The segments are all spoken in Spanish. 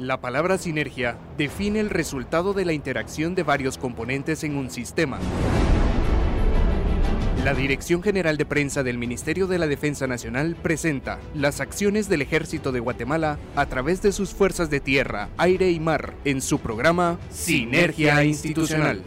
La palabra sinergia define el resultado de la interacción de varios componentes en un sistema. La Dirección General de Prensa del Ministerio de la Defensa Nacional presenta las acciones del Ejército de Guatemala a través de sus fuerzas de tierra, aire y mar en su programa Sinergia Institucional.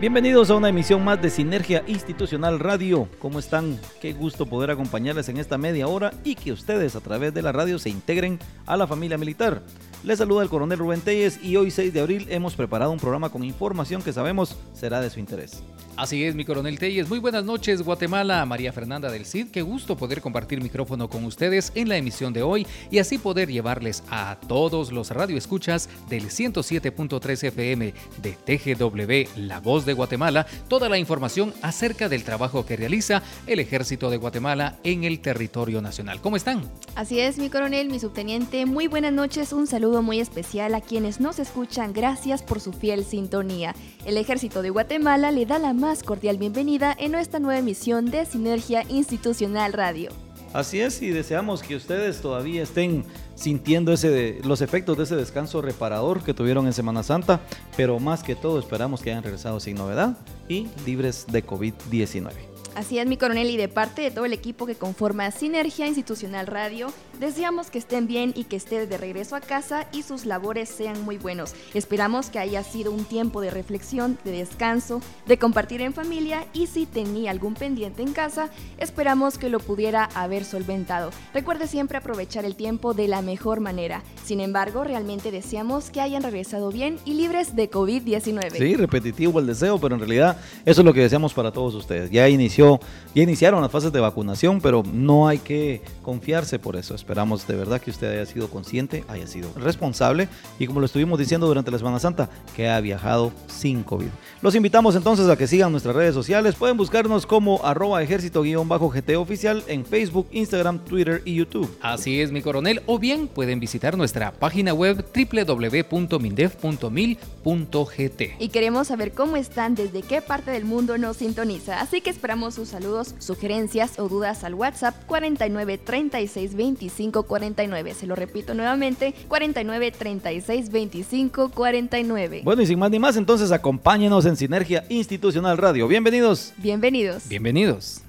Bienvenidos a una emisión más de Sinergia Institucional Radio. ¿Cómo están? Qué gusto poder acompañarles en esta media hora y que ustedes a través de la radio se integren a la familia militar. Les saluda el coronel Rubén Telles y hoy 6 de abril hemos preparado un programa con información que sabemos será de su interés. Así es, mi coronel Telles. Muy buenas noches, Guatemala. María Fernanda del CID. Qué gusto poder compartir micrófono con ustedes en la emisión de hoy y así poder llevarles a todos los radioescuchas del 107.3 FM de TGW, La Voz de Guatemala, toda la información acerca del trabajo que realiza el Ejército de Guatemala en el territorio nacional. ¿Cómo están? Así es, mi coronel, mi subteniente. Muy buenas noches. Un saludo muy especial a quienes nos escuchan. Gracias por su fiel sintonía. El Ejército de Guatemala le da la más cordial bienvenida en nuestra nueva emisión de Sinergia Institucional Radio. Así es, y deseamos que ustedes todavía estén sintiendo ese, los efectos de ese descanso reparador que tuvieron en Semana Santa, pero más que todo esperamos que hayan regresado sin novedad y libres de COVID-19. Así es, mi coronel, y de parte de todo el equipo que conforma Sinergia Institucional Radio, deseamos que estén bien y que estén de regreso a casa y sus labores sean muy buenos. Esperamos que haya sido un tiempo de reflexión, de descanso, de compartir en familia y si tenía algún pendiente en casa, esperamos que lo pudiera haber solventado. Recuerde siempre aprovechar el tiempo de la mejor manera. Sin embargo, realmente deseamos que hayan regresado bien y libres de COVID-19. Sí, repetitivo el deseo, pero en realidad eso es lo que deseamos para todos ustedes. Ya inició ya iniciaron las fases de vacunación, pero no hay que confiarse por eso. Esperamos de verdad que usted haya sido consciente, haya sido responsable y como lo estuvimos diciendo durante la Semana Santa, que ha viajado sin COVID. Los invitamos entonces a que sigan nuestras redes sociales. Pueden buscarnos como arroba ejército-gt oficial en Facebook, Instagram, Twitter y YouTube. Así es, mi coronel. O bien pueden visitar nuestra página web www.mindef.mil.gt. Y queremos saber cómo están, desde qué parte del mundo nos sintoniza. Así que esperamos sus saludos, sugerencias o dudas al WhatsApp 49 36 25 49. Se lo repito nuevamente, 49 36 25 49. Bueno, y sin más ni más, entonces acompáñenos en Sinergia Institucional Radio. Bienvenidos. Bienvenidos. Bienvenidos.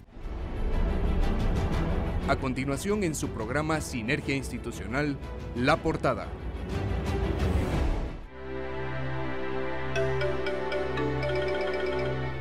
A continuación en su programa Sinergia Institucional, La Portada.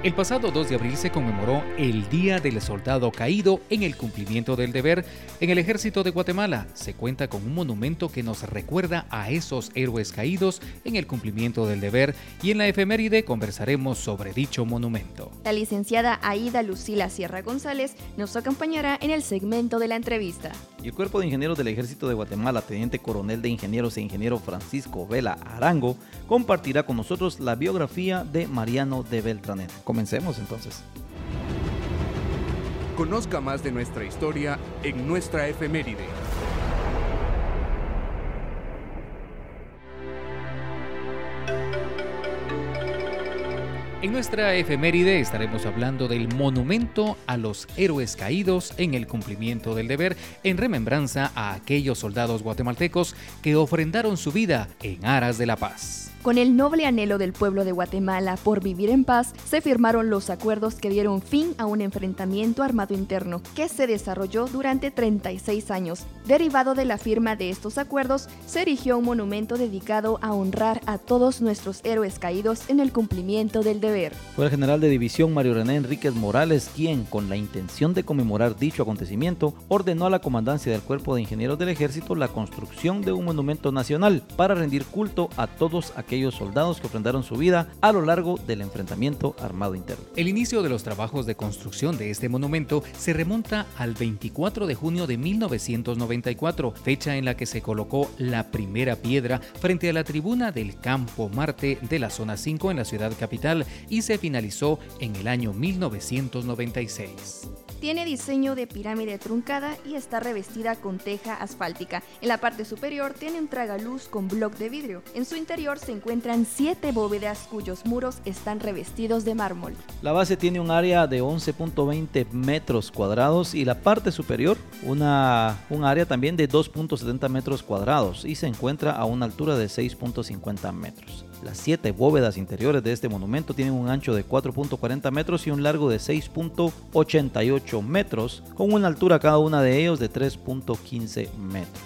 El pasado 2 de abril se conmemoró el Día del Soldado Caído en el cumplimiento del deber en el ejército de Guatemala. Se cuenta con un monumento que nos recuerda a esos héroes caídos en el cumplimiento del deber y en la efeméride conversaremos sobre dicho monumento. La licenciada Aida Lucila Sierra González nos acompañará en el segmento de la entrevista. Y el Cuerpo de Ingenieros del Ejército de Guatemala, Teniente Coronel de Ingenieros e Ingeniero Francisco Vela Arango, compartirá con nosotros la biografía de Mariano de Beltranet. Comencemos entonces. Conozca más de nuestra historia en nuestra efeméride. En nuestra efeméride estaremos hablando del monumento a los héroes caídos en el cumplimiento del deber en remembranza a aquellos soldados guatemaltecos que ofrendaron su vida en aras de la paz. Con el noble anhelo del pueblo de Guatemala por vivir en paz, se firmaron los acuerdos que dieron fin a un enfrentamiento armado interno que se desarrolló durante 36 años. Derivado de la firma de estos acuerdos, se erigió un monumento dedicado a honrar a todos nuestros héroes caídos en el cumplimiento del deber. Fue el general de división Mario René Enríquez Morales quien, con la intención de conmemorar dicho acontecimiento, ordenó a la comandancia del Cuerpo de Ingenieros del Ejército la construcción de un monumento nacional para rendir culto a todos aquellos aquellos soldados que ofrendaron su vida a lo largo del enfrentamiento armado interno. El inicio de los trabajos de construcción de este monumento se remonta al 24 de junio de 1994, fecha en la que se colocó la primera piedra frente a la tribuna del Campo Marte de la zona 5 en la ciudad capital y se finalizó en el año 1996. Tiene diseño de pirámide truncada y está revestida con teja asfáltica. En la parte superior tiene un tragaluz con bloc de vidrio. En su interior se encuentran siete bóvedas cuyos muros están revestidos de mármol. La base tiene un área de 11.20 metros cuadrados y la parte superior una, un área también de 2.70 metros cuadrados y se encuentra a una altura de 6.50 metros. Las siete bóvedas interiores de este monumento tienen un ancho de 4.40 metros y un largo de 6.88 metros, con una altura cada una de ellos de 3.15 metros.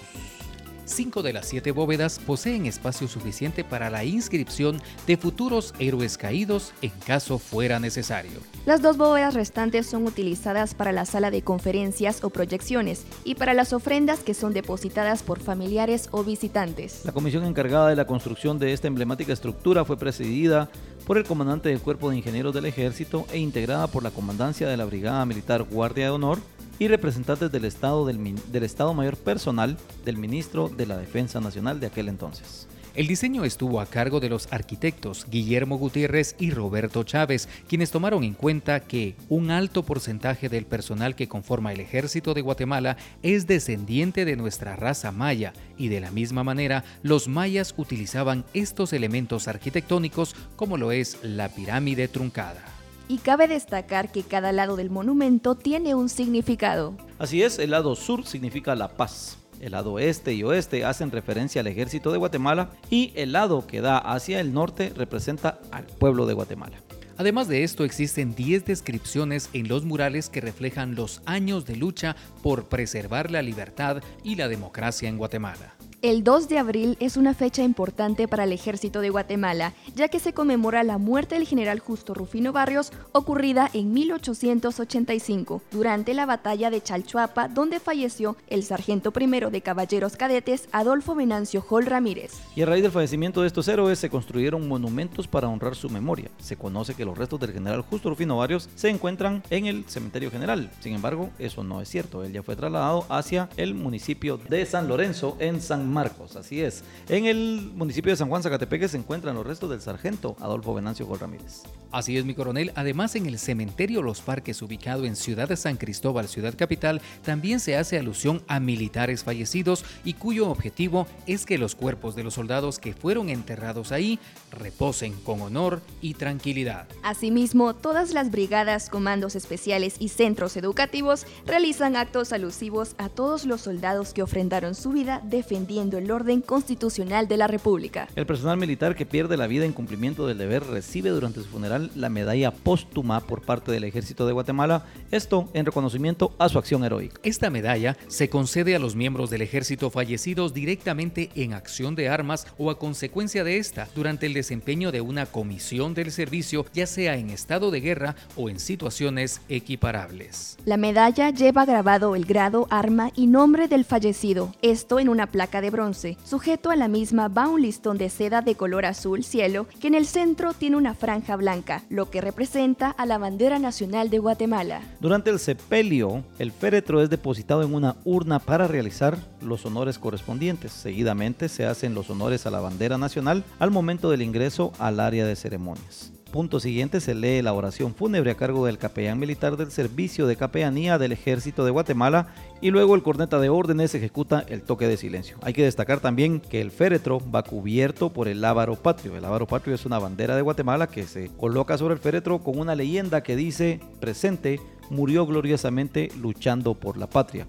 Cinco de las siete bóvedas poseen espacio suficiente para la inscripción de futuros héroes caídos en caso fuera necesario. Las dos bóvedas restantes son utilizadas para la sala de conferencias o proyecciones y para las ofrendas que son depositadas por familiares o visitantes. La comisión encargada de la construcción de esta emblemática estructura fue presidida por el comandante del Cuerpo de Ingenieros del Ejército e integrada por la Comandancia de la Brigada Militar Guardia de Honor y representantes del Estado, del, del Estado Mayor Personal del Ministro de la Defensa Nacional de aquel entonces. El diseño estuvo a cargo de los arquitectos Guillermo Gutiérrez y Roberto Chávez, quienes tomaron en cuenta que un alto porcentaje del personal que conforma el ejército de Guatemala es descendiente de nuestra raza maya y de la misma manera los mayas utilizaban estos elementos arquitectónicos como lo es la pirámide truncada y cabe destacar que cada lado del monumento tiene un significado. Así es, el lado sur significa la paz. El lado este y oeste hacen referencia al ejército de Guatemala y el lado que da hacia el norte representa al pueblo de Guatemala. Además de esto, existen 10 descripciones en los murales que reflejan los años de lucha por preservar la libertad y la democracia en Guatemala. El 2 de abril es una fecha importante para el ejército de Guatemala, ya que se conmemora la muerte del general Justo Rufino Barrios ocurrida en 1885, durante la batalla de Chalchuapa, donde falleció el sargento primero de caballeros cadetes Adolfo Venancio Hall Ramírez. Y a raíz del fallecimiento de estos héroes se construyeron monumentos para honrar su memoria. Se conoce que los restos del general Justo Rufino Barrios se encuentran en el cementerio general. Sin embargo, eso no es cierto. Él ya fue trasladado hacia el municipio de San Lorenzo, en San Marcos, así es. En el municipio de San Juan Zacatepeque se encuentran los restos del sargento Adolfo Venancio Gol Ramírez. Así es, mi coronel. Además, en el cementerio Los Parques, ubicado en Ciudad de San Cristóbal, ciudad capital, también se hace alusión a militares fallecidos y cuyo objetivo es que los cuerpos de los soldados que fueron enterrados ahí reposen con honor y tranquilidad. Asimismo, todas las brigadas, comandos especiales y centros educativos realizan actos alusivos a todos los soldados que ofrendaron su vida defendiendo el orden constitucional de la República. El personal militar que pierde la vida en cumplimiento del deber recibe durante su funeral la medalla póstuma por parte del Ejército de Guatemala, esto en reconocimiento a su acción heroica. Esta medalla se concede a los miembros del ejército fallecidos directamente en acción de armas o a consecuencia de esta durante el desempeño de una comisión del servicio, ya sea en estado de guerra o en situaciones equiparables. La medalla lleva grabado el grado, arma y nombre del fallecido, esto en una placa de bronce. Sujeto a la misma va un listón de seda de color azul cielo que en el centro tiene una franja blanca, lo que representa a la bandera nacional de Guatemala. Durante el sepelio, el féretro es depositado en una urna para realizar los honores correspondientes. Seguidamente se hacen los honores a la bandera nacional al momento del ingreso al área de ceremonias. Punto siguiente se lee la oración fúnebre a cargo del capellán militar del Servicio de Capellanía del Ejército de Guatemala y luego el corneta de órdenes ejecuta el toque de silencio. Hay que destacar también que el féretro va cubierto por el lábaro patrio. El lábaro patrio es una bandera de Guatemala que se coloca sobre el féretro con una leyenda que dice presente murió gloriosamente luchando por la patria.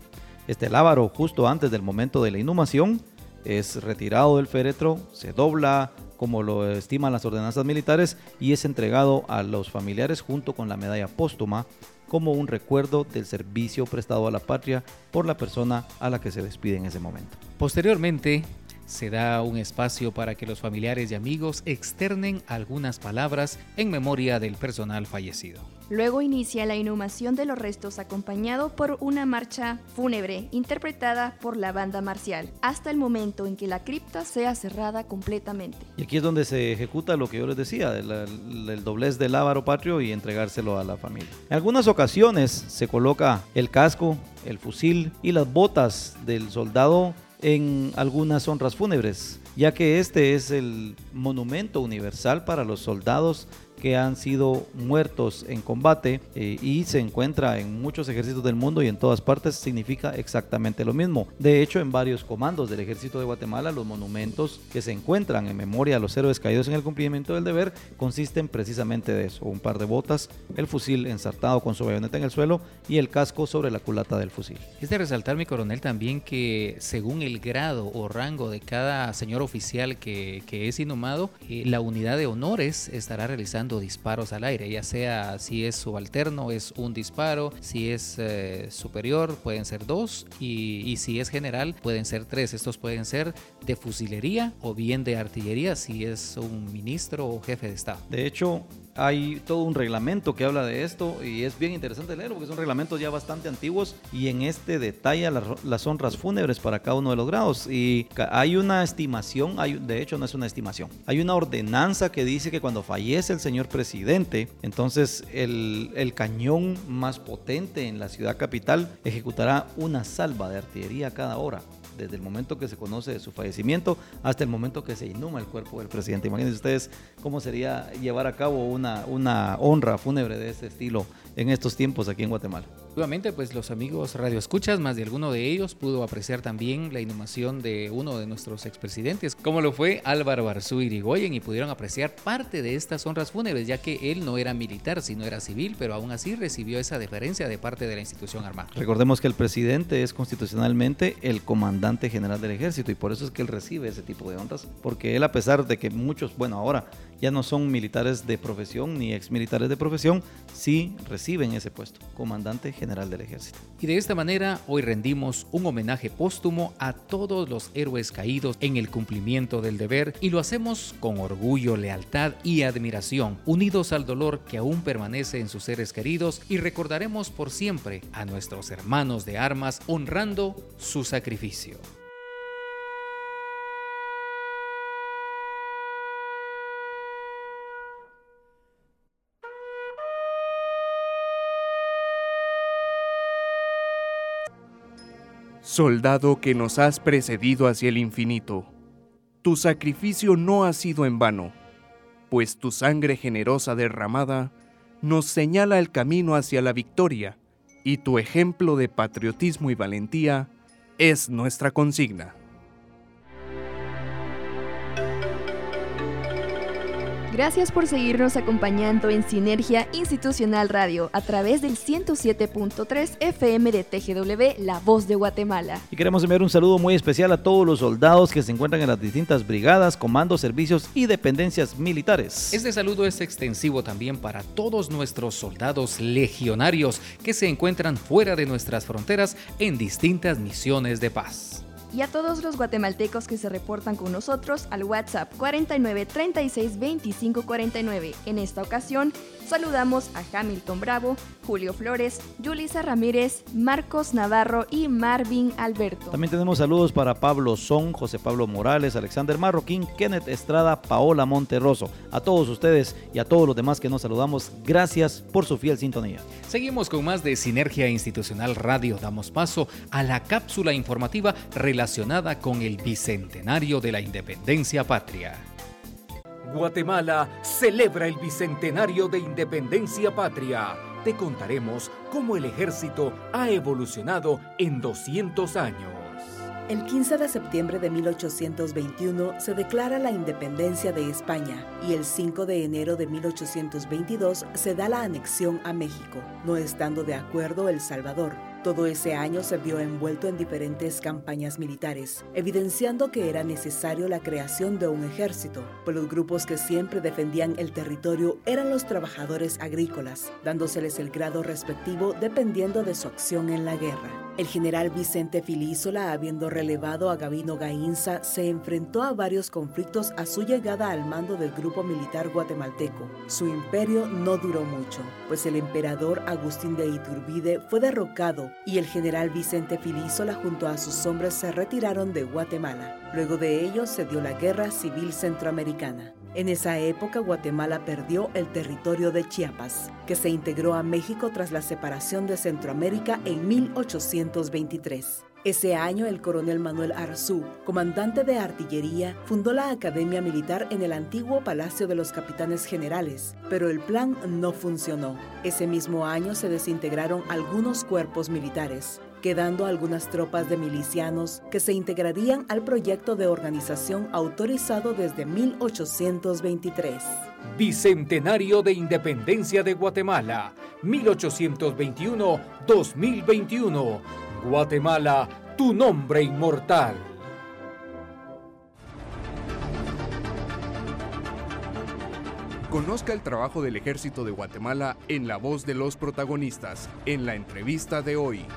Este lábaro justo antes del momento de la inhumación es retirado del féretro, se dobla como lo estiman las ordenanzas militares, y es entregado a los familiares junto con la medalla póstuma como un recuerdo del servicio prestado a la patria por la persona a la que se despide en ese momento. Posteriormente, se da un espacio para que los familiares y amigos externen algunas palabras en memoria del personal fallecido. Luego inicia la inhumación de los restos acompañado por una marcha fúnebre interpretada por la banda marcial, hasta el momento en que la cripta sea cerrada completamente. Y aquí es donde se ejecuta lo que yo les decía, el, el doblez del ávaro patrio y entregárselo a la familia. En algunas ocasiones se coloca el casco, el fusil y las botas del soldado en algunas honras fúnebres, ya que este es el monumento universal para los soldados que han sido muertos en combate eh, y se encuentra en muchos ejércitos del mundo y en todas partes significa exactamente lo mismo. De hecho, en varios comandos del ejército de Guatemala, los monumentos que se encuentran en memoria a los héroes caídos en el cumplimiento del deber consisten precisamente de eso, un par de botas, el fusil ensartado con su bayoneta en el suelo y el casco sobre la culata del fusil. Es de resaltar, mi coronel, también que según el grado o rango de cada señor oficial que, es inhumado, eh, la unidad de honores estará realizando disparos al aire, ya sea si es subalterno es un disparo, si es eh, superior pueden ser dos y, y si es general pueden ser tres. Estos pueden ser de fusilería o bien de artillería si es un ministro o jefe de Estado. De hecho, hay todo un reglamento que habla de esto y es bien interesante leerlo porque son reglamentos ya bastante antiguos y en este detalla las, honras fúnebres para cada uno de los grados. Y hay una estimación, hay, de hecho no es una estimación, hay una ordenanza que dice que cuando fallece el señor presidente, entonces el, el cañón más potente en la ciudad capital ejecutará una salva de artillería cada hora desde el momento que se conoce su fallecimiento hasta el momento que se inhuma el cuerpo del presidente. Imagínense ustedes cómo sería llevar a cabo una, una honra fúnebre de este estilo en estos tiempos aquí en Guatemala. Nuevamente, pues los amigos radioescuchas, más de alguno de ellos pudo apreciar también la inhumación de uno de nuestros expresidentes, como lo fue Álvaro Arzú Irigoyen, y pudieron apreciar parte de estas honras fúnebres, ya que él no era militar, sino era civil, pero aún así recibió esa deferencia de parte de la institución armada. Recordemos que el presidente es constitucionalmente el comandante general del ejército, y por eso es que él recibe ese tipo de honras, porque él, a pesar de que muchos, bueno, ahora ya no son militares de profesión ni exmilitares de profesión, sí reciben ese puesto, comandante general del Ejército. Y de esta manera hoy rendimos un homenaje póstumo a todos los héroes caídos en el cumplimiento del deber y lo hacemos con orgullo, lealtad y admiración, unidos al dolor que aún permanece en sus seres queridos y recordaremos por siempre a nuestros hermanos de armas honrando su sacrificio. Soldado que nos has precedido hacia el infinito, tu sacrificio no ha sido en vano, pues tu sangre generosa derramada nos señala el camino hacia la victoria y tu ejemplo de patriotismo y valentía es nuestra consigna. Gracias por seguirnos acompañando en Sinergia Institucional Radio a través del 107.3 FM de TGW, La Voz de Guatemala. Y queremos enviar un saludo muy especial a todos los soldados que se encuentran en las distintas brigadas, comandos, servicios y dependencias militares. Este saludo es extensivo también para todos nuestros soldados legionarios que se encuentran fuera de nuestras fronteras en distintas misiones de paz y a todos los guatemaltecos que se reportan con nosotros al WhatsApp 49 36 25 49. En esta ocasión saludamos a Hamilton Bravo, Julio Flores, Yulisa Ramírez, Marcos Navarro y Marvin Alberto. También tenemos saludos para Pablo Son, José Pablo Morales, Alexander Marroquín, Kenneth Estrada, Paola Monterroso. A todos ustedes y a todos los demás que nos saludamos, gracias por su fiel sintonía. Seguimos con más de Sinergia Institucional Radio. Damos paso a la cápsula informativa relacionada con el bicentenario de la independencia patria. Guatemala celebra el bicentenario de independencia patria. Te contaremos cómo el ejército ha evolucionado en 200 años. El 15 de septiembre de 1821 se declara la independencia de España y el 5 de enero de 1822 se da la anexión a México, no estando de acuerdo El Salvador. Todo ese año se vio envuelto en diferentes campañas militares, evidenciando que era necesario la creación de un ejército, pues los grupos que siempre defendían el territorio eran los trabajadores agrícolas, dándoseles el grado respectivo dependiendo de su acción en la guerra. El general Vicente Filísola, habiendo relevado a Gavino Gainza, se enfrentó a varios conflictos a su llegada al mando del grupo militar guatemalteco. Su imperio no duró mucho, pues el emperador Agustín de Iturbide fue derrocado y el general Vicente Filísola junto a sus hombres se retiraron de Guatemala. Luego de ello se dio la Guerra Civil Centroamericana. En esa época Guatemala perdió el territorio de Chiapas, que se integró a México tras la separación de Centroamérica en 1823. Ese año el coronel Manuel Arzú, comandante de artillería, fundó la Academia Militar en el antiguo Palacio de los Capitanes Generales, pero el plan no funcionó. Ese mismo año se desintegraron algunos cuerpos militares quedando algunas tropas de milicianos que se integrarían al proyecto de organización autorizado desde 1823. Bicentenario de Independencia de Guatemala, 1821-2021. Guatemala, tu nombre inmortal. Conozca el trabajo del ejército de Guatemala en la voz de los protagonistas, en la entrevista de hoy.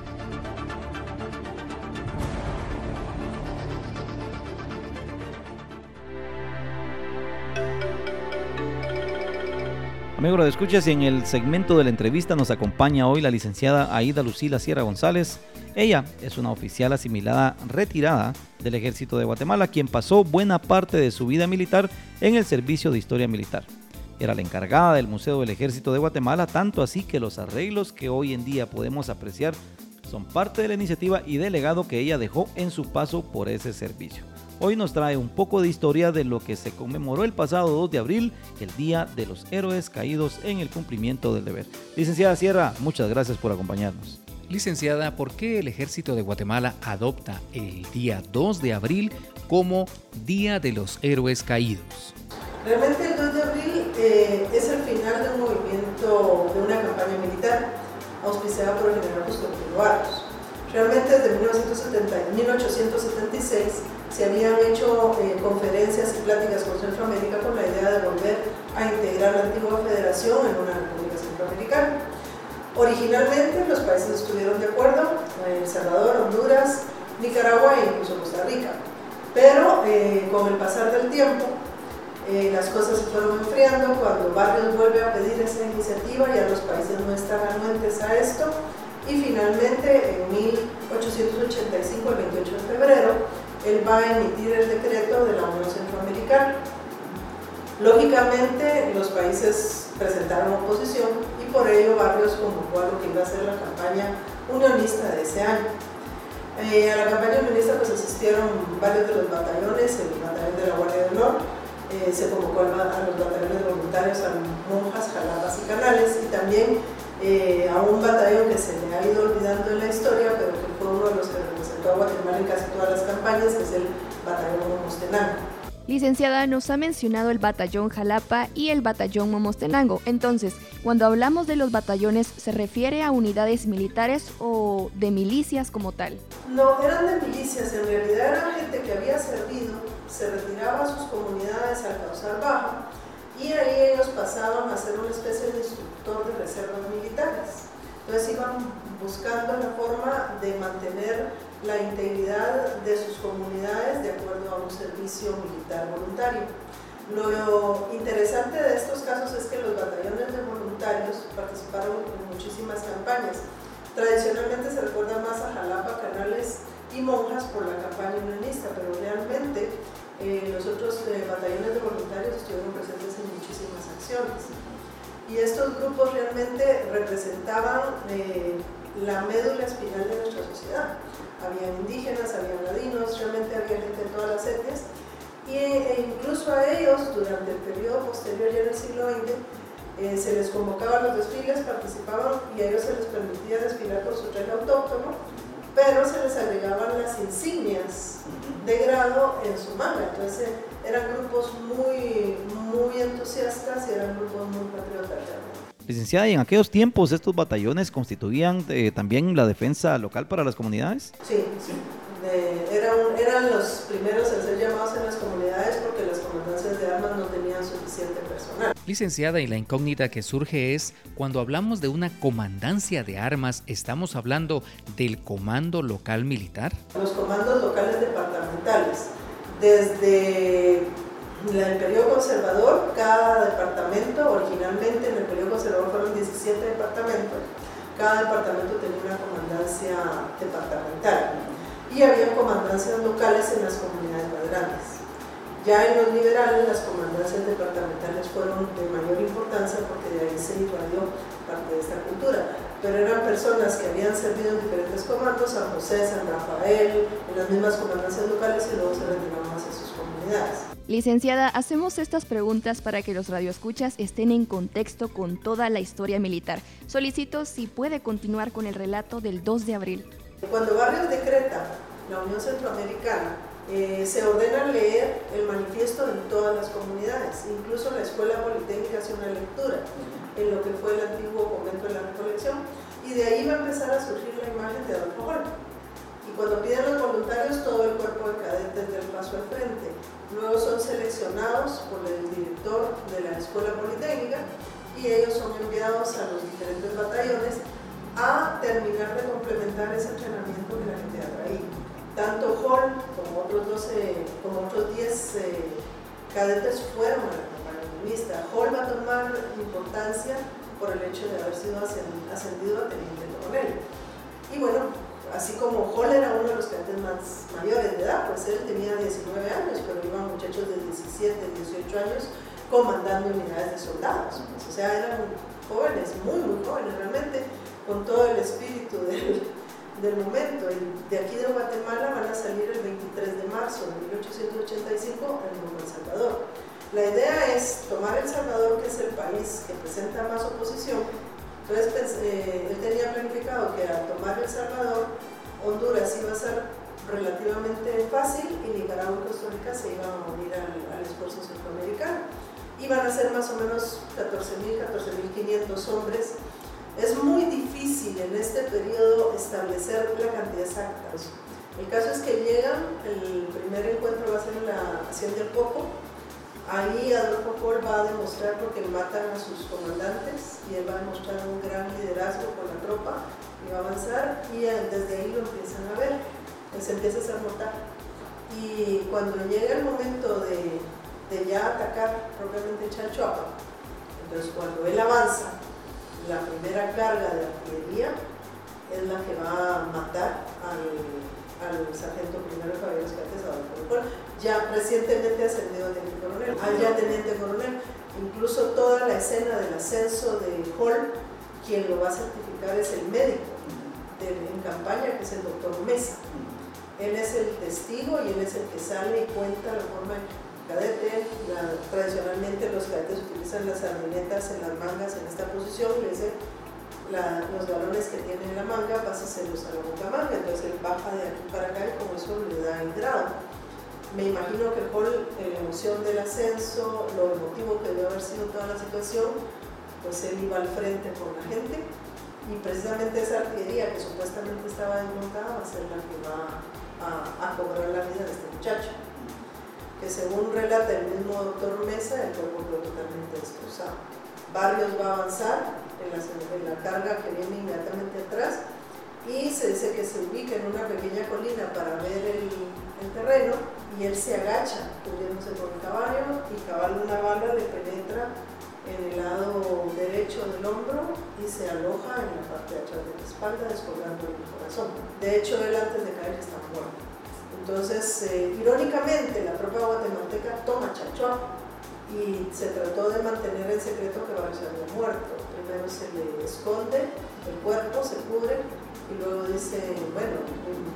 Amigo de escuchas, y en el segmento de la entrevista nos acompaña hoy la licenciada Aida Lucila Sierra González. Ella es una oficial asimilada retirada del Ejército de Guatemala, quien pasó buena parte de su vida militar en el Servicio de Historia Militar. Era la encargada del Museo del Ejército de Guatemala, tanto así que los arreglos que hoy en día podemos apreciar son parte de la iniciativa y del legado que ella dejó en su paso por ese servicio. Hoy nos trae un poco de historia de lo que se conmemoró el pasado 2 de abril, el Día de los Héroes Caídos en el cumplimiento del deber. Licenciada Sierra, muchas gracias por acompañarnos. Licenciada, ¿por qué el Ejército de Guatemala adopta el día 2 de abril como Día de los Héroes Caídos? Realmente el 2 de abril eh, es el final de un movimiento, de una campaña militar auspiciada por el general Gustavo Barros. Realmente desde 1876 se habían hecho eh, conferencias y pláticas con Centroamérica con la idea de volver a integrar la antigua federación en una república centroamericana. Originalmente los países estuvieron de acuerdo, El Salvador, Honduras, Nicaragua e incluso Costa Rica. Pero eh, con el pasar del tiempo, eh, las cosas se fueron enfriando, cuando Barrios vuelve a pedir esa iniciativa, ya los países no están anuentes a esto, y finalmente en 1885, el 28 de febrero, él va a emitir el decreto de la Unión Centroamericana. Lógicamente, los países presentaron oposición y por ello Barrios convocó a lo que iba a ser la campaña unionista de ese año. Eh, a la campaña unionista pues asistieron varios de los batallones, el batallón de la Guardia de Honor, eh, se convocó a, los batallones voluntarios, a monjas, jaladas y canales, y también eh, a un batallón que se le ha ido olvidando en la historia, pero que fue uno de los que representó a Guatemala en casi todas las campañas, que es el batallón Momostenango. Licenciada, nos ha mencionado el batallón Jalapa y el batallón Momostenango. Entonces, cuando hablamos de los batallones, ¿se refiere a unidades militares o de milicias como tal? No, eran de milicias. En realidad era gente que había servido, se retiraba a sus comunidades al causar baja y ahí ellos pasaban a ser una especie de instructor de reservas militares. Entonces iban buscando la forma de mantener la integridad de sus comunidades de acuerdo a un servicio militar voluntario. Lo interesante de estos casos es que los batallones de voluntarios participaron en muchísimas campañas. Tradicionalmente se recuerda más a Jalapa, Canales y Monjas por la campaña unionista, pero realmente eh, los otros eh, batallones de voluntarios estuvieron presentes en muchísimas acciones. Y estos grupos realmente representaban eh, la médula espinal de nuestra sociedad. Había indígenas, había ladinos, realmente había gente de todas las etnias. Y, e incluso a ellos, durante el periodo posterior, ya en el siglo XX, se les convocaba a los desfiles, participaban y a ellos se les permitía desfilar con su traje autóctono pero se les agregaban las insignias de grado en su manga. Entonces eran grupos muy, muy entusiastas y eran grupos muy patriotas Licenciada, ¿y en aquellos tiempos estos batallones constituían eh, también la defensa local para las comunidades? Sí, sí. eran, eran los primeros en ser llamados en las comunidades porque las comandancias de armas no tenían suficiente personal. Licenciada, y la incógnita que surge es, cuando hablamos de una comandancia de armas, ¿estamos hablando del comando local militar? Los comandos locales departamentales. Desde el periodo conservador, cada departamento, originalmente en el periodo conservador fueron 17 departamentos, cada departamento tenía una comandancia departamental y había comandancias locales en las comunidades más grandes. Ya en los liberales las comandancias departamentales fueron de mayor importancia porque de ahí se irradió parte de esta cultura, pero eran personas que habían servido en diferentes comandos, San José, San Rafael, en las mismas comandancias locales y luego se retiraron hacia sus comunidades. Licenciada, hacemos estas preguntas para que los radioescuchas estén en contexto con toda la historia militar. Solicito si puede continuar con el relato del 2 de abril. Cuando Barrios decreta la Unión Centroamericana, eh, se ordena leer el manifiesto en todas las comunidades, incluso la Escuela Politécnica hace una lectura en lo que fue el antiguo convento de la Recolección, y de ahí va a empezar a surgir la imagen de Adolfo Jorge. Y cuando piden los voluntarios, todo el cuerpo de cadetes del paso al frente. Luego son seleccionados por el director de la Escuela Politécnica y ellos son enviados a los diferentes batallones a terminar de complementar ese entrenamiento que la gente ha traído. Tanto Hall como otros, 12, como otros 10 eh, cadetes fueron a la campaña comunista. Hall va a tomar importancia por el hecho de haber sido ascendido a teniente coronel. Y bueno, así como Hall era uno de los cadetes más mayores de edad, pues él tenía 19 años, pero iban muchachos de 17, 18 años comandando unidades de soldados. Pues, o sea, eran jóvenes, muy, muy jóvenes realmente, con todo el espíritu del, del momento. Y de aquí de Guatemala van a salir el 23 de marzo de 1885 en Nuevo El Salvador. La idea es tomar El Salvador, que es el país que presenta más oposición, entonces pues, eh, él tenía planificado que al tomar El Salvador, Honduras iba a ser relativamente fácil y Nicaragua y Costa Rica se iban a unir al, esfuerzo centroamericano. Iban a ser más o menos 14.000, 14.500 hombres. Es muy difícil en este periodo establecer la cantidad exacta. El caso es que llegan, el primer encuentro va a ser en la Hacienda del Coco, Ahí Adolfo Paul va a demostrar porque matan a sus comandantes y él va a demostrar un gran liderazgo con la tropa y va a avanzar y desde ahí lo empiezan a ver, se empieza a hacer notar. Y cuando llega el momento de, ya atacar propiamente Chalchuapa, entonces cuando él avanza, la primera carga de artillería es la que va a matar al al sargento primero de caballeros Adolfo ya recientemente ascendido a teniente coronel, allá teniente coronel. Incluso toda la escena del ascenso de Hall, quien lo va a certificar es el médico en campaña, que es el doctor Mesa. Él es el testigo y él es el que sale y cuenta la forma cadete. tradicionalmente los cadetes utilizan las sardinetas en las mangas en esta posición y le dice los balones que tiene en la manga, pásaselos a la boca manga, entonces él baja de aquí para acá y como eso le da el grado. Me imagino que por la emoción del ascenso, lo emotivo que debe haber sido toda la situación, pues él iba al frente con la gente y precisamente esa artillería que supuestamente estaba desmontada va a ser la que va a, cobrar la vida de este muchacho según relata el mismo doctor Mesa, el cuerpo fue totalmente destrozado. Barrios va a avanzar, en la, carga que viene inmediatamente atrás y se dice que se ubica en una pequeña colina para ver el, terreno y él se agacha cubriéndose por el caballo y cabal una bala le penetra en el lado derecho del hombro y se aloja en la parte de atrás de la espalda descolgando el corazón. De hecho, él antes de caer está muerto. Entonces, eh, irónicamente, la propia guatemalteca toma Chachuapa y se trató de mantener el secreto que se había muerto primero se le esconde el cuerpo, se cubre y luego dice, bueno,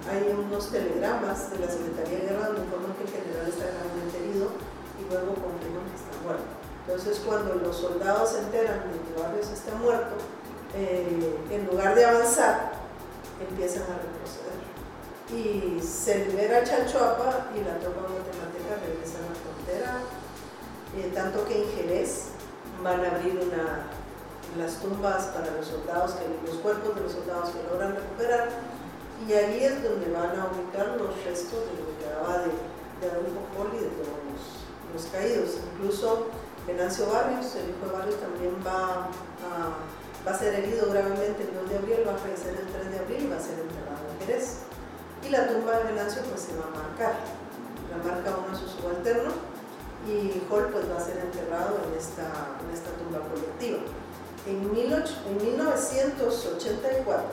hay unos telegramas de la Secretaría de Guerra donde informan que el general está gravemente herido y luego confirman que está muerto. Entonces cuando los soldados se enteran de que Barrios está muerto, eh, en lugar de avanzar, empiezan a retroceder. Y se libera Chalchuapa y la tropa guatemalteca regresa a la frontera, eh, tanto que en Jerez van a abrir una las tumbas para los soldados, que, los cuerpos de los soldados que logran recuperar, y ahí es donde van a ubicar los restos de lo que quedaba de, de Adolfo Poli y de todos los, caídos. Incluso Venancio Barrios, el hijo de Barrios, también va a, va a ser herido gravemente el 2 de abril, va a fallecer el 3 de abril y va a ser enterrado en Jerez. La tumba de Venancio pues se va a marcar, la marca uno a su subalterno y Hall pues va a ser enterrado en esta, en esta tumba colectiva. En, 1984,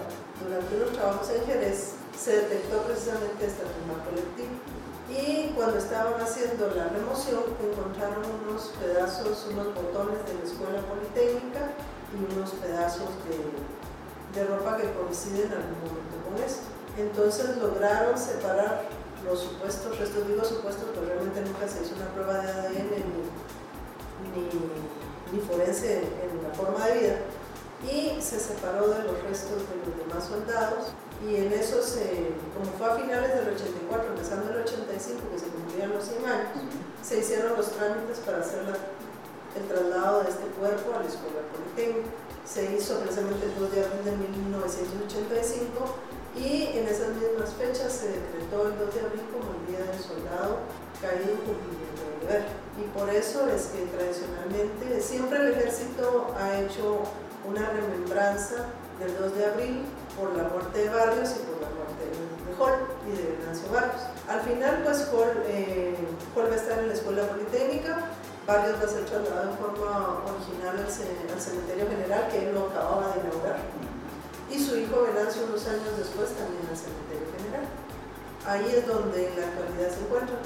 durante unos trabajos en Jerez, se detectó precisamente esta tumba colectiva. Y cuando estaban haciendo la remoción, encontraron unos pedazos, unos botones de la escuela politécnica y unos pedazos de, de ropa que coinciden en algún momento con esto. Entonces lograron separar los supuestos restos, digo supuestos, pero realmente nunca se hizo una prueba de ADN ni, ni, forense en la forma de vida, y se separó de los restos de los demás soldados, y en eso, se, como fue a finales del 84, empezando el 85, que se cumplían los 100 años, se hicieron los trámites para hacer el traslado de este cuerpo a la Escuela Politécnica. Se hizo precisamente el 2 de abril de 1985 y en esas mismas fechas se decretó el 2 de abril como el Día del Soldado caído en cumplimiento de deber. Y por eso es que tradicionalmente siempre el ejército ha hecho una remembranza del 2 de abril por la muerte de Barrios y por la muerte de Hall y de Venancio Barrios. Al final, pues Hall, eh, va a estar en la escuela politécnica, Barrios va a ser trasladado en forma original al, al cementerio general que él lo acababa de inaugurar y su hijo Venancio unos años después también al cementerio general. Ahí es donde en la actualidad se encuentra.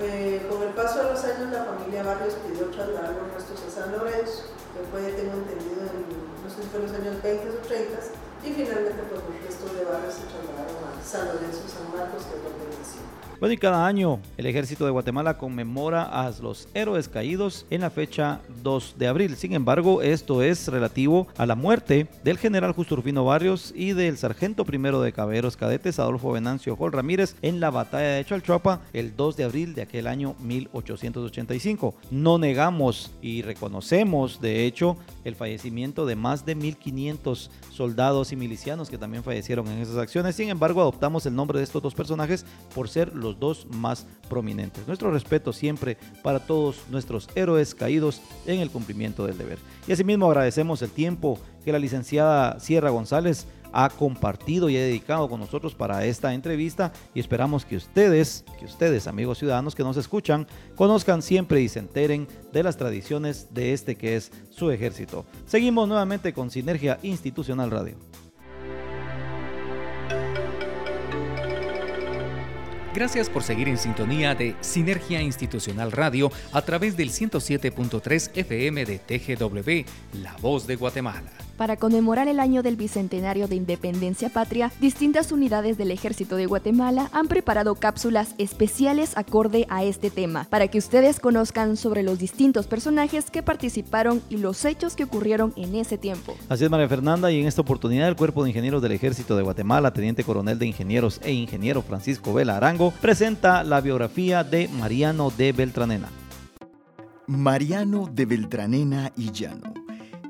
Eh, con el paso de los años la familia Barrios pidió trasladar los restos a San Lorenzo, que fue, tengo entendido, en, no sé si fue los años 20 o 30, y finalmente pues, los restos de Barrios se trasladaron a San Lorenzo, San Marcos, que es donde nació. Bueno, y cada año el ejército de Guatemala conmemora a los héroes caídos en la fecha 2 de abril. Sin embargo, esto es relativo a la muerte del general Justo Rufino Barrios y del sargento primero de caballeros cadetes Adolfo Venancio Jol Ramírez en la batalla de Chalchuapa el 2 de abril de aquel año 1885. No negamos y reconocemos, de hecho, el fallecimiento de más de 1.500 soldados y milicianos que también fallecieron en esas acciones. Sin embargo, adoptamos el nombre de estos dos personajes por ser los dos más prominentes. Nuestro respeto siempre para todos nuestros héroes caídos en el cumplimiento del deber. Y asimismo agradecemos el tiempo que la licenciada Sierra González ha compartido y ha dedicado con nosotros para esta entrevista y esperamos que ustedes, que ustedes amigos ciudadanos que nos escuchan, conozcan siempre y se enteren de las tradiciones de este que es su ejército. Seguimos nuevamente con Sinergia Institucional Radio. Gracias por seguir en sintonía de Sinergia Institucional Radio a través del 107.3 FM de TGW, La Voz de Guatemala. Para conmemorar el año del Bicentenario de Independencia Patria, distintas unidades del Ejército de Guatemala han preparado cápsulas especiales acorde a este tema, para que ustedes conozcan sobre los distintos personajes que participaron y los hechos que ocurrieron en ese tiempo. Así es, María Fernanda, y en esta oportunidad el Cuerpo de Ingenieros del Ejército de Guatemala, Teniente Coronel de Ingenieros e Ingeniero Francisco Vela Arango, presenta la biografía de Mariano de Beltranena. Mariano de Beltranena y Llano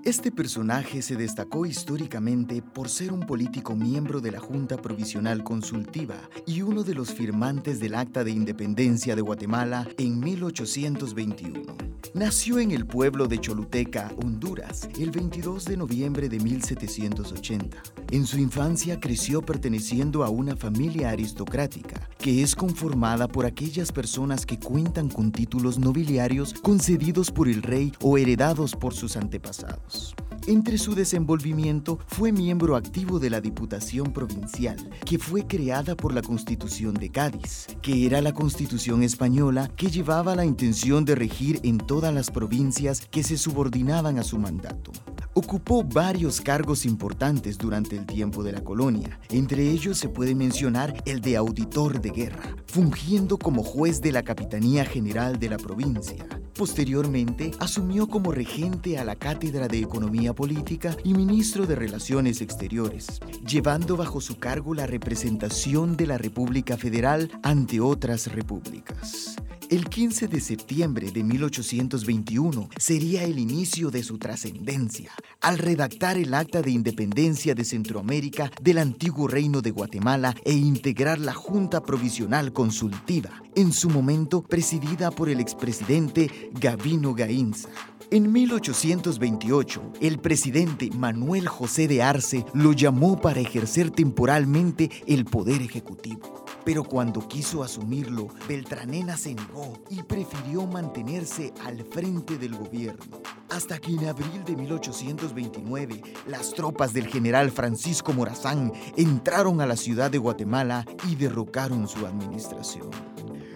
este personaje se destacó históricamente por ser un político miembro de la Junta Provisional Consultiva y uno de los firmantes del Acta de Independencia de Guatemala en 1821. Nació en el pueblo de Choluteca, Honduras, el 22 de noviembre de 1780. En su infancia creció perteneciendo a una familia aristocrática, que es conformada por aquellas personas que cuentan con títulos nobiliarios concedidos por el rey o heredados por sus antepasados. Entre su desenvolvimiento fue miembro activo de la Diputación Provincial, que fue creada por la Constitución de Cádiz, que era la constitución española que llevaba la intención de regir en todas las provincias que se subordinaban a su mandato. Ocupó varios cargos importantes durante el tiempo de la colonia. Entre ellos se puede mencionar el de auditor de guerra, fungiendo como juez de la Capitanía General de la provincia. Posteriormente, asumió como regente a la Cátedra de Economía Política y ministro de Relaciones Exteriores, llevando bajo su cargo la representación de la República Federal ante otras repúblicas. El 15 de septiembre de 1821 sería el inicio de su trascendencia, al redactar el Acta de Independencia de Centroamérica del antiguo Reino de Guatemala e integrar la Junta Provisional Consultiva, en su momento presidida por el expresidente Gavino Gainza. En 1828, el presidente Manuel José de Arce lo llamó para ejercer temporalmente el poder ejecutivo. Pero cuando quiso asumirlo, Beltranena se negó y prefirió mantenerse al frente del gobierno. Hasta que en abril de 1829, las tropas del general Francisco Morazán entraron a la ciudad de Guatemala y derrocaron su administración.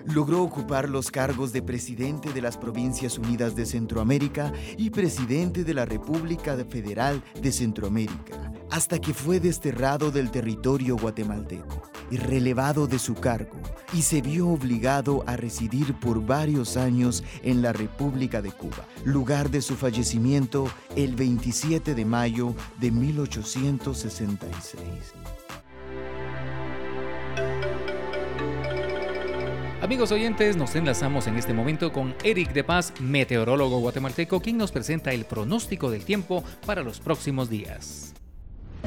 Logró ocupar los cargos de presidente de las Provincias Unidas de Centroamérica y presidente de la República Federal de Centroamérica, hasta que fue desterrado del territorio guatemalteco y relevado de su cargo, y se vio obligado a residir por varios años en la República de Cuba, lugar de su fallecimiento el 27 de mayo de 1866. Amigos oyentes, nos enlazamos en este momento con Eric de Paz, meteorólogo guatemalteco, quien nos presenta el pronóstico del tiempo para los próximos días.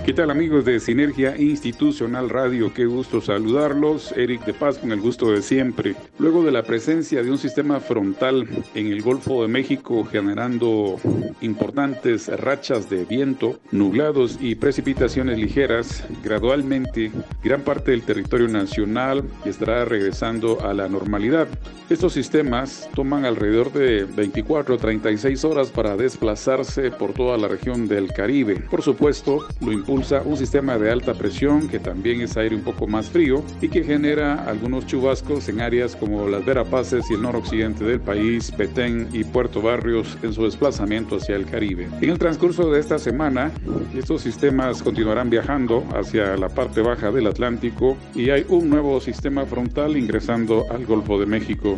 ¿Qué tal amigos de Sinergia Institucional Radio? Qué gusto saludarlos. Eric de Paz con el gusto de siempre. Luego de la presencia de un sistema frontal en el Golfo de México generando importantes rachas de viento, nublados y precipitaciones ligeras, gradualmente gran parte del territorio nacional estará regresando a la normalidad. Estos sistemas toman alrededor de 24 o 36 horas para desplazarse por toda la región del Caribe. Por supuesto, lo impulsa un sistema de alta presión que también es aire un poco más frío y que genera algunos chubascos en áreas como las Verapaces y el noroccidente del país, Petén y Puerto Barrios en su desplazamiento hacia el Caribe. En el transcurso de esta semana, estos sistemas continuarán viajando hacia la parte baja del Atlántico y hay un nuevo sistema frontal ingresando al Golfo de México.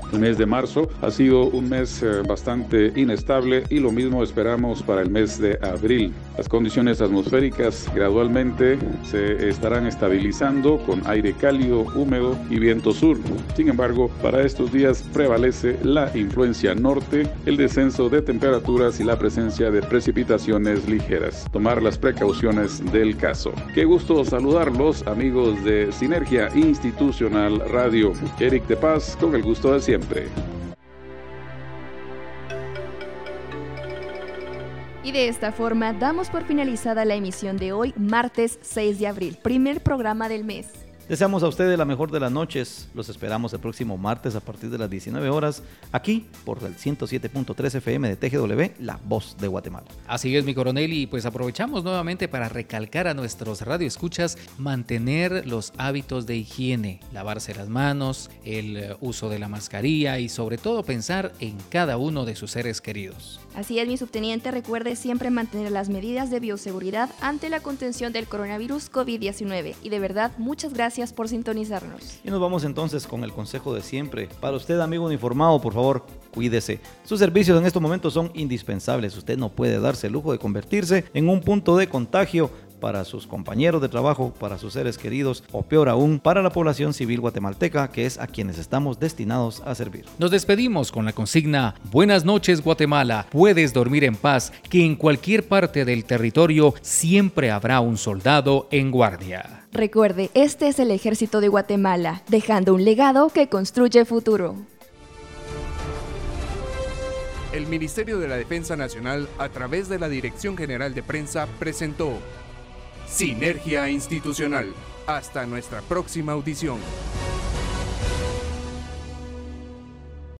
mes de marzo ha sido un mes eh, bastante inestable y lo mismo esperamos para el mes de abril. Las condiciones atmosféricas gradualmente se estarán estabilizando con aire cálido, húmedo y viento sur. Sin embargo, para estos días prevalece la influencia norte, el descenso de temperaturas y la presencia de precipitaciones ligeras. Tomar las precauciones del caso. Qué gusto saludarlos, amigos de Sinergia Institucional Radio. Eric de Paz, con el gusto de siempre. Y de esta forma damos por finalizada la emisión de hoy, martes 6 de abril, primer programa del mes. Deseamos a ustedes la mejor de las noches. Los esperamos el próximo martes a partir de las 19 horas aquí por el 107.3 FM de TGW, La Voz de Guatemala. Así es, mi coronel, y pues aprovechamos nuevamente para recalcar a nuestros radioescuchas mantener los hábitos de higiene, lavarse las manos, el eh, uso de la mascarilla y sobre todo pensar en cada uno de sus seres queridos. Así es, mi subteniente, recuerde siempre mantener las medidas de bioseguridad ante la contención del coronavirus COVID-19. Y de verdad, muchas gracias por sintonizarnos. Y nos vamos entonces con el consejo de siempre. Para usted, amigo uniformado, por favor, cuídese. Sus servicios en estos momentos son indispensables. Usted no puede darse el lujo de convertirse en un punto de contagio para sus compañeros de trabajo, para sus seres queridos o peor aún, para la población civil guatemalteca, que es a quienes estamos destinados a servir. Nos despedimos con la consigna Buenas noches Guatemala, puedes dormir en paz, que en cualquier parte del territorio siempre habrá un soldado en guardia. Recuerde, este es el ejército de Guatemala, dejando un legado que construye futuro. El Ministerio de la Defensa Nacional, a través de la Dirección General de Prensa, presentó Sinergia Institucional. Hasta nuestra próxima audición.